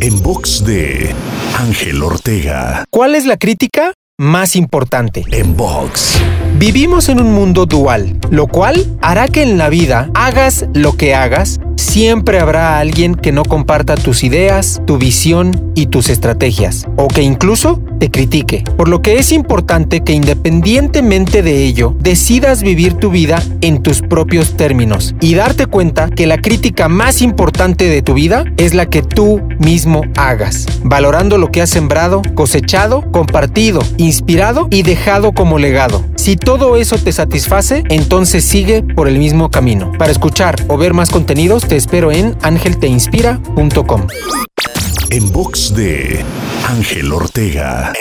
En box de Ángel Ortega. ¿Cuál es la crítica más importante? En box. Vivimos en un mundo dual, lo cual hará que en la vida hagas lo que hagas, siempre habrá alguien que no comparta tus ideas, tu visión y tus estrategias, o que incluso te critique. Por lo que es importante que independientemente de ello, decidas vivir tu vida en tus propios términos y darte cuenta que la crítica más importante de tu vida es la que tú mismo hagas, valorando lo que has sembrado, cosechado, compartido, inspirado y dejado como legado. Si todo eso te satisface, entonces sigue por el mismo camino. Para escuchar o ver más contenidos, te espero en angelteinspira.com. En box de Ángel Ortega.